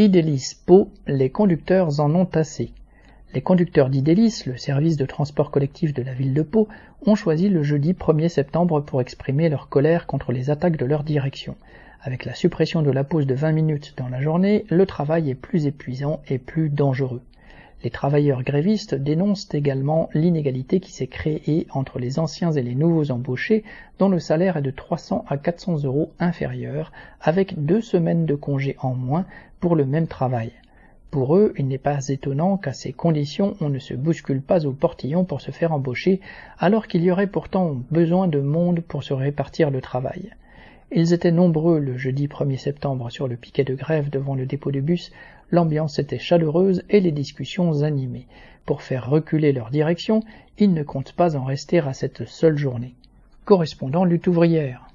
Idélis Pau, les conducteurs en ont assez. Les conducteurs d'Idélis, le service de transport collectif de la ville de Pau, ont choisi le jeudi 1er septembre pour exprimer leur colère contre les attaques de leur direction. Avec la suppression de la pause de 20 minutes dans la journée, le travail est plus épuisant et plus dangereux. Les travailleurs grévistes dénoncent également l'inégalité qui s'est créée entre les anciens et les nouveaux embauchés dont le salaire est de 300 à 400 euros inférieur, avec deux semaines de congé en moins pour le même travail. Pour eux, il n'est pas étonnant qu'à ces conditions on ne se bouscule pas au portillon pour se faire embaucher, alors qu'il y aurait pourtant besoin de monde pour se répartir le travail. Ils étaient nombreux le jeudi 1er septembre sur le piquet de grève devant le dépôt de bus, l'ambiance était chaleureuse et les discussions animées. Pour faire reculer leur direction, ils ne comptent pas en rester à cette seule journée. Correspondant lutte ouvrière.